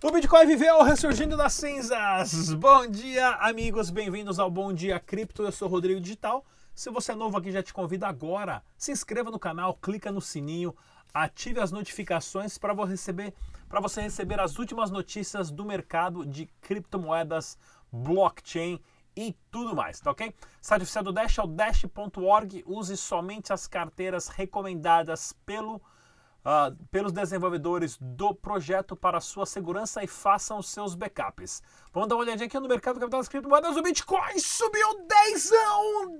O Bitcoin viveu ressurgindo das cinzas. Bom dia, amigos. Bem-vindos ao Bom Dia Cripto. Eu sou Rodrigo Digital. Se você é novo aqui, já te convido agora. Se inscreva no canal, clica no sininho, ative as notificações para você receber para você receber as últimas notícias do mercado de criptomoedas, blockchain e tudo mais, tá ok? Site oficial do Dash é o dash.org. Use somente as carteiras recomendadas pelo uh, pelos desenvolvedores do projeto para sua segurança e façam os seus backups. Vamos dar uma olhadinha aqui no mercado do capital das criptomoedas. O Bitcoin subiu 10,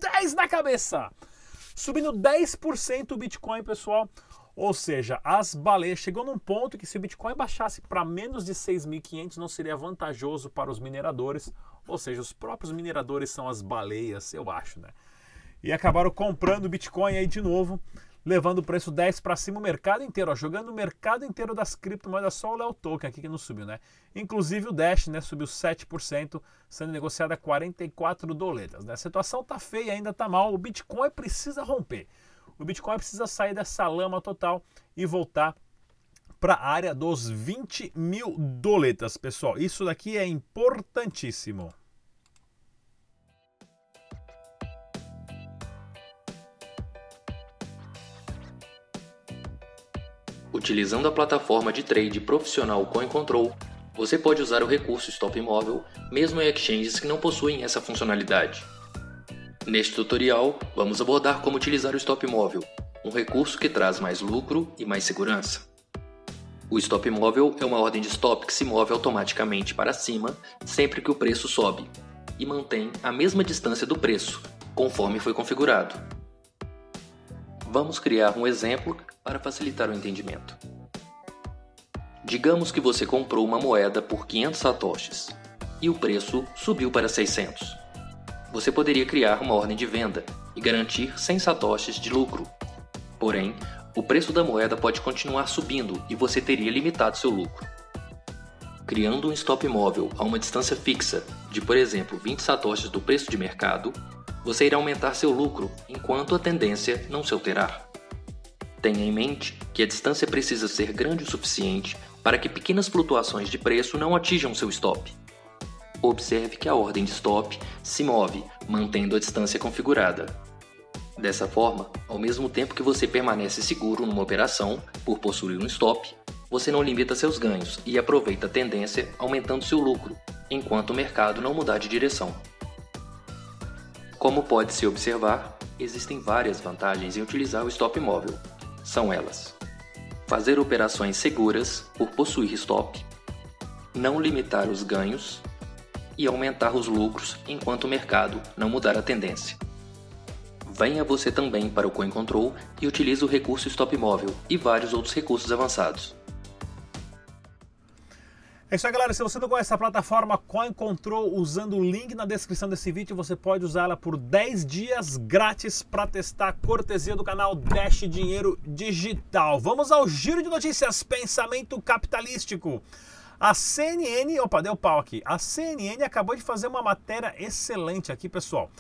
10 na cabeça. Subindo 10% o Bitcoin, pessoal. Ou seja, as baleias chegou num ponto que se o Bitcoin baixasse para menos de 6.500 não seria vantajoso para os mineradores. Ou seja, os próprios mineradores são as baleias, eu acho, né? E acabaram comprando Bitcoin aí de novo levando o preço 10 para cima o mercado inteiro, ó, jogando o mercado inteiro das criptomoedas, só o Leo Token aqui que não subiu, né? Inclusive o Dash, né, subiu 7%, sendo negociado a 44 doletas, né? A situação tá feia, ainda tá mal, o Bitcoin precisa romper. O Bitcoin precisa sair dessa lama total e voltar para a área dos 20 mil doletas, pessoal. Isso daqui é importantíssimo. Utilizando a plataforma de trade profissional CoinControl, você pode usar o recurso Stop Imóvel mesmo em exchanges que não possuem essa funcionalidade. Neste tutorial, vamos abordar como utilizar o Stop Imóvel, um recurso que traz mais lucro e mais segurança. O Stop Imóvel é uma ordem de stop que se move automaticamente para cima sempre que o preço sobe e mantém a mesma distância do preço, conforme foi configurado. Vamos criar um exemplo para facilitar o entendimento. Digamos que você comprou uma moeda por 500 satoshis e o preço subiu para 600. Você poderia criar uma ordem de venda e garantir 100 satoshis de lucro. Porém, o preço da moeda pode continuar subindo e você teria limitado seu lucro. Criando um stop móvel a uma distância fixa de, por exemplo, 20 satoshis do preço de mercado, você irá aumentar seu lucro enquanto a tendência não se alterar. Tenha em mente que a distância precisa ser grande o suficiente para que pequenas flutuações de preço não atinjam seu stop. Observe que a ordem de stop se move mantendo a distância configurada. Dessa forma, ao mesmo tempo que você permanece seguro numa operação por possuir um stop, você não limita seus ganhos e aproveita a tendência aumentando seu lucro, enquanto o mercado não mudar de direção. Como pode se observar, existem várias vantagens em utilizar o stop móvel, são elas: fazer operações seguras por possuir stop, não limitar os ganhos e aumentar os lucros enquanto o mercado não mudar a tendência. Venha você também para o CoinControl e utilize o recurso Stop Móvel e vários outros recursos avançados. É isso aí, galera. Se você não conhece a plataforma CoinControl, usando o link na descrição desse vídeo, você pode usá-la por 10 dias grátis para testar cortesia do canal Dash Dinheiro Digital. Vamos ao giro de notícias, pensamento capitalístico. A CNN, opa, deu pau aqui. A CNN acabou de fazer uma matéria excelente aqui, pessoal,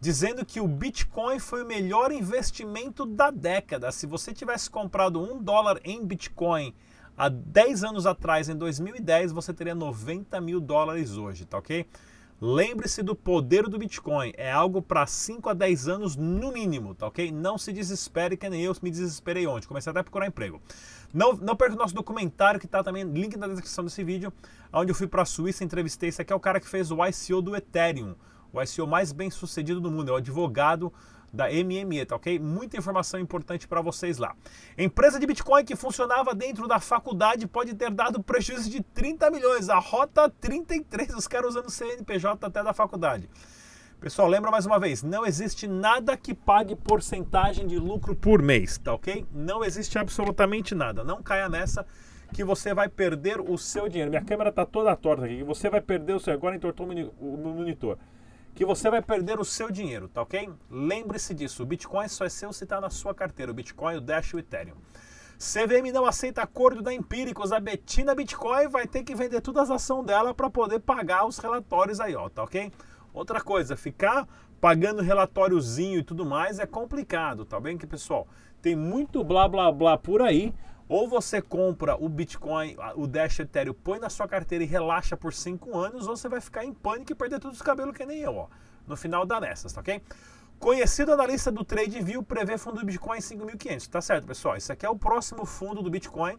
dizendo que o Bitcoin foi o melhor investimento da década. Se você tivesse comprado um dólar em Bitcoin Há 10 anos atrás, em 2010, você teria 90 mil dólares hoje, tá ok? Lembre-se do poder do Bitcoin. É algo para 5 a 10 anos no mínimo, tá ok? Não se desespere, que nem eu me desesperei ontem. Comecei até a procurar emprego. Não, não perca o nosso documentário, que está também link na descrição desse vídeo, onde eu fui para a Suíça, entrevistei. Esse aqui é o cara que fez o ICO do Ethereum, o ICO mais bem sucedido do mundo. É o advogado da MME, tá ok? Muita informação importante para vocês lá. Empresa de Bitcoin que funcionava dentro da faculdade pode ter dado prejuízo de 30 milhões. A rota 33, os caras usando CNPJ até da faculdade. Pessoal, lembra mais uma vez, não existe nada que pague porcentagem de lucro por mês, tá ok? Não existe absolutamente nada. Não caia nessa que você vai perder o seu dinheiro. Minha câmera está toda torta aqui. Você vai perder o seu. Agora entortou o monitor que você vai perder o seu dinheiro, tá ok? Lembre-se disso, o Bitcoin só é seu se está na sua carteira, o Bitcoin, o Dash e o Ethereum. CVM não aceita acordo da Empíricos, a Betina Bitcoin vai ter que vender todas as ações dela para poder pagar os relatórios aí, ó, tá ok? Outra coisa, ficar pagando relatóriozinho e tudo mais, é complicado, tá bem que pessoal? Tem muito blá blá blá por aí. Ou você compra o Bitcoin, o Dash Ethereum, põe na sua carteira e relaxa por 5 anos, ou você vai ficar em pânico e perder todos os cabelos que nem eu, ó. No final dá nessas, tá ok? Conhecido analista do TradeView prevê fundo do Bitcoin em 5.500. Tá certo, pessoal? Esse aqui é o próximo fundo do Bitcoin.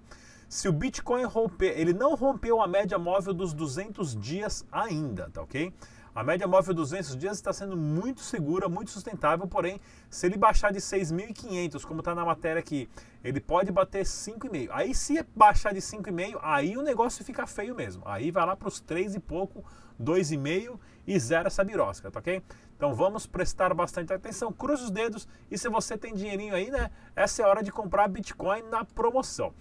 Se o Bitcoin romper, ele não rompeu a média móvel dos 200 dias ainda, tá ok? A média móvel 200 dias está sendo muito segura, muito sustentável, porém, se ele baixar de 6.500, como está na matéria aqui, ele pode bater 5,5. Aí se baixar de 5,5, aí o negócio fica feio mesmo. Aí vai lá para os 3 e pouco, 2,5 e zero essa birosca, tá ok? Então vamos prestar bastante atenção, cruza os dedos e se você tem dinheirinho aí, né, essa é a hora de comprar Bitcoin na promoção.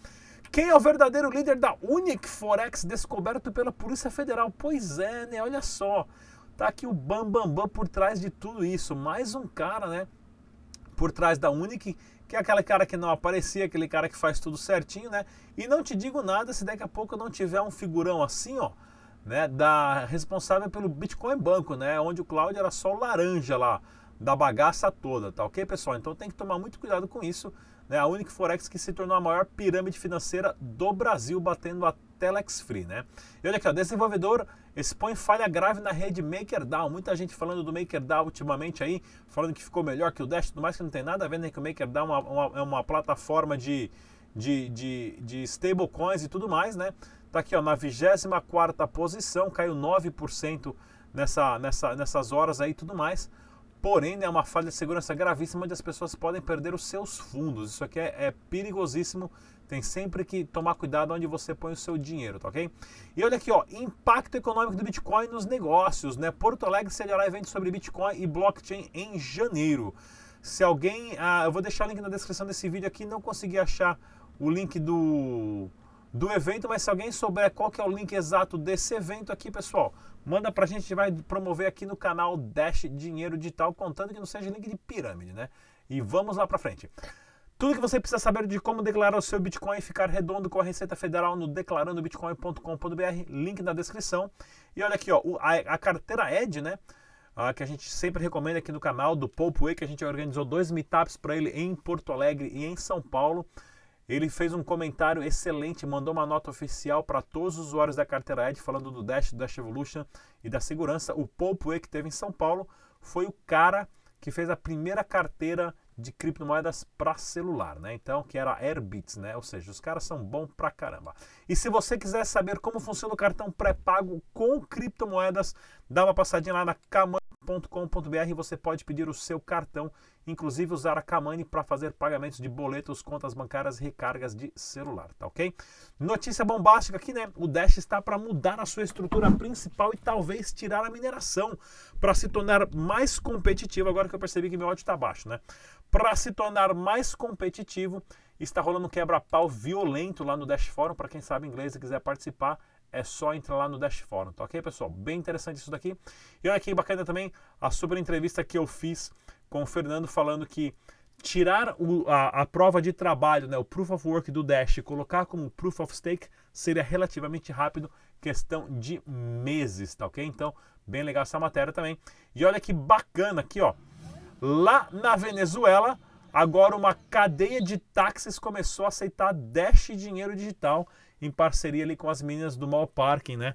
Quem é o verdadeiro líder da Unic Forex descoberto pela Polícia Federal? Pois é, né? Olha só. Tá aqui o Bam Bam Bam por trás de tudo isso. Mais um cara, né? Por trás da Unic, que é aquele cara que não aparecia, aquele cara que faz tudo certinho, né? E não te digo nada se daqui a pouco não tiver um figurão assim, ó, né? Da responsável pelo Bitcoin Banco, né? Onde o Cláudio era só o laranja lá da bagaça toda, tá ok, pessoal? Então tem que tomar muito cuidado com isso. Né? A Unic Forex que se tornou a maior pirâmide financeira do Brasil, batendo a Telex Free, né? E olha aqui, o desenvolvedor expõe falha grave na rede MakerDAO. Muita gente falando do MakerDAO ultimamente aí, falando que ficou melhor que o Dash, tudo mais que não tem nada a ver, né? Que o MakerDAO é uma, uma, é uma plataforma de, de, de, de stablecoins e tudo mais, né? Tá aqui, ó, na 24 posição, caiu 9% nessa, nessa, nessas horas aí e tudo mais. Porém, é uma falha de segurança gravíssima onde as pessoas podem perder os seus fundos. Isso aqui é, é perigosíssimo tem sempre que tomar cuidado onde você põe o seu dinheiro, tá ok? E olha aqui, ó, impacto econômico do Bitcoin nos negócios, né? Porto Alegre sediará evento sobre Bitcoin e blockchain em janeiro. Se alguém, ah, eu vou deixar o link na descrição desse vídeo aqui, não consegui achar o link do do evento, mas se alguém souber qual que é o link exato desse evento aqui, pessoal, manda pra gente, a gente vai promover aqui no canal Dash Dinheiro Digital, contando que não seja link de pirâmide, né? E vamos lá pra frente. Tudo que você precisa saber de como declarar o seu Bitcoin e ficar redondo com a Receita Federal no declarandobitcoin.com.br, link na descrição. E olha aqui, ó, a, a carteira Ed, né? que a gente sempre recomenda aqui no canal do Pope Way, que a gente organizou dois meetups para ele em Porto Alegre e em São Paulo. Ele fez um comentário excelente, mandou uma nota oficial para todos os usuários da carteira Ed, falando do Dash, do Dash Evolution e da segurança. O Way que teve em São Paulo foi o cara que fez a primeira carteira de criptomoedas para celular, né? Então, que era Airbits, né? Ou seja, os caras são bons pra caramba. E se você quiser saber como funciona o cartão pré-pago com criptomoedas, dá uma passadinha lá na Kamani Kamani.com.br você pode pedir o seu cartão, inclusive usar a Kamani para fazer pagamentos de boletos, contas bancárias recargas de celular, tá ok? Notícia bombástica aqui, né? O Dash está para mudar a sua estrutura principal e talvez tirar a mineração para se tornar mais competitivo. Agora que eu percebi que meu áudio está baixo, né? Para se tornar mais competitivo, está rolando um quebra-pau violento lá no Dash Forum. Para quem sabe inglês e quiser participar, é só entrar lá no Dash Forum, tá ok, pessoal? Bem interessante isso daqui. E olha que bacana também a super entrevista que eu fiz com o Fernando falando que tirar o, a, a, prova de trabalho, né, o Proof of Work do Dash e colocar como Proof of Stake seria relativamente rápido, questão de meses, tá ok? Então, bem legal essa matéria também. E olha que bacana aqui, ó. Lá na Venezuela, agora uma cadeia de táxis começou a aceitar Dash dinheiro digital em parceria ali com as meninas do Mall Parking, né?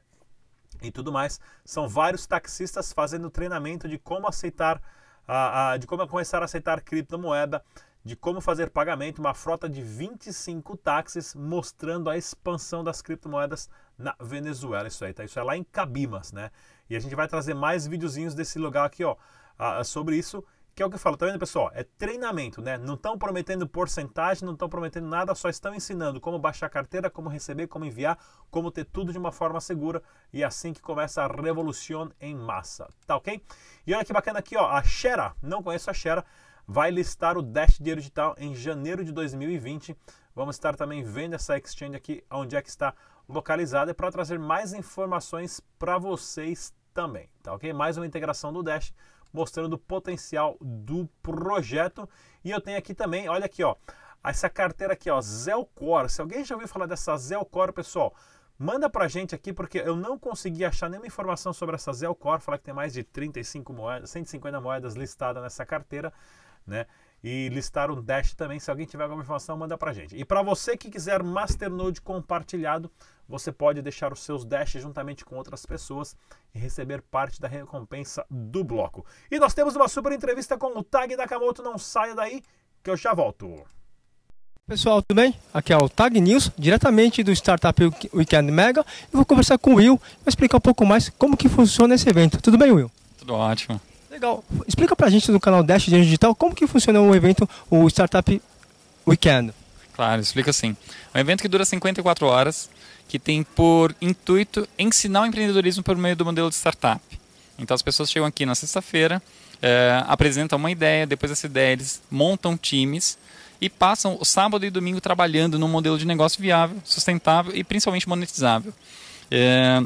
E tudo mais. São vários taxistas fazendo treinamento de como aceitar, a, a, de como começar a aceitar criptomoeda, de como fazer pagamento, uma frota de 25 táxis mostrando a expansão das criptomoedas na Venezuela. Isso aí, tá? Isso é lá em Cabimas, né? E a gente vai trazer mais videozinhos desse lugar aqui, ó, sobre isso que é o que eu falo, tá vendo, pessoal? É treinamento, né? Não estão prometendo porcentagem, não estão prometendo nada, só estão ensinando como baixar a carteira, como receber, como enviar, como ter tudo de uma forma segura. E é assim que começa a revolução em massa, tá ok? E olha que bacana aqui, ó, a Shera, não conheço a Shera, vai listar o Dash Dinheiro Digital em janeiro de 2020. Vamos estar também vendo essa exchange aqui, onde é que está localizada, para trazer mais informações para vocês também, tá ok? Mais uma integração do Dash mostrando o potencial do projeto. E eu tenho aqui também, olha aqui, ó, essa carteira aqui, ó, Zelcore. Se alguém já ouviu falar dessa Zelcore, pessoal, Manda pra gente aqui, porque eu não consegui achar nenhuma informação sobre essa Zelcor, falar que tem mais de 35 moedas, 150 moedas listadas nessa carteira, né? E listaram um Dash também. Se alguém tiver alguma informação, manda pra gente. E para você que quiser Masternode compartilhado, você pode deixar os seus Dash juntamente com outras pessoas e receber parte da recompensa do bloco. E nós temos uma super entrevista com o Tag Nakamoto. Não saia daí, que eu já volto. Pessoal, tudo bem? Aqui é o Tag News, diretamente do Startup Weekend Mega. Eu vou conversar com o Will, vou explicar um pouco mais como que funciona esse evento. Tudo bem, Will? Tudo ótimo. Legal. Explica pra gente do canal Dash de Digital como que funciona o evento, o Startup Weekend. Claro, explica assim. É um evento que dura 54 horas, que tem por intuito ensinar o empreendedorismo por meio do modelo de startup. Então as pessoas chegam aqui na sexta-feira, é, apresentam uma ideia, depois dessa ideia eles montam times e passam o sábado e domingo trabalhando num modelo de negócio viável, sustentável e principalmente monetizável. É,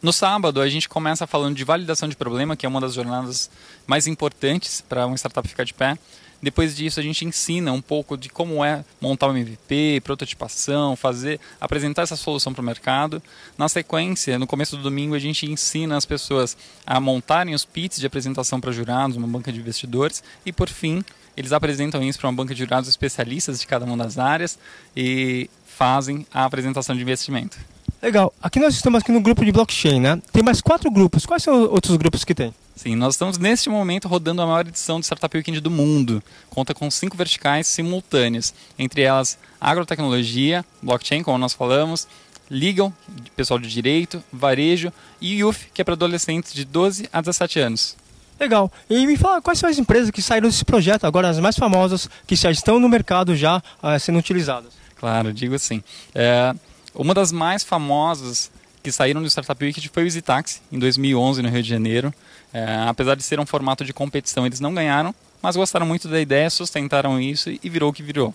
no sábado, a gente começa falando de validação de problema, que é uma das jornadas mais importantes para uma startup ficar de pé. Depois disso, a gente ensina um pouco de como é montar um MVP, prototipação, fazer, apresentar essa solução para o mercado. Na sequência, no começo do domingo, a gente ensina as pessoas a montarem os pits de apresentação para jurados, uma banca de investidores. E, por fim, eles apresentam isso para uma banca de jurados especialistas de cada uma das áreas e fazem a apresentação de investimento. Legal. Aqui nós estamos aqui no grupo de blockchain, né? Tem mais quatro grupos. Quais são os outros grupos que tem? Sim, nós estamos neste momento rodando a maior edição do Startup Weekend do mundo. Conta com cinco verticais simultâneas, entre elas agrotecnologia, blockchain, como nós falamos, legal, pessoal de direito, varejo e youth, que é para adolescentes de 12 a 17 anos. Legal. E me fala quais são as empresas que saíram desse projeto, agora as mais famosas, que já estão no mercado já uh, sendo utilizadas. Claro, digo assim. É, uma das mais famosas que saíram do Startup Weekend foi o EasyTaxi, em 2011, no Rio de Janeiro. É, apesar de ser um formato de competição, eles não ganharam, mas gostaram muito da ideia, sustentaram isso e virou o que virou.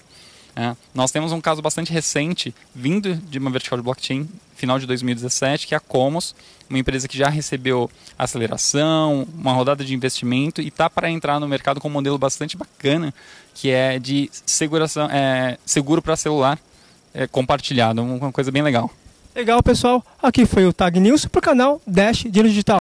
É, nós temos um caso bastante recente, vindo de uma vertical de blockchain, final de 2017, que é a Comos, uma empresa que já recebeu aceleração, uma rodada de investimento e está para entrar no mercado com um modelo bastante bacana, que é de seguração, é, seguro para celular é, compartilhado, uma coisa bem legal. Legal, pessoal. Aqui foi o Tag News para o canal Dash Dinheiro Digital.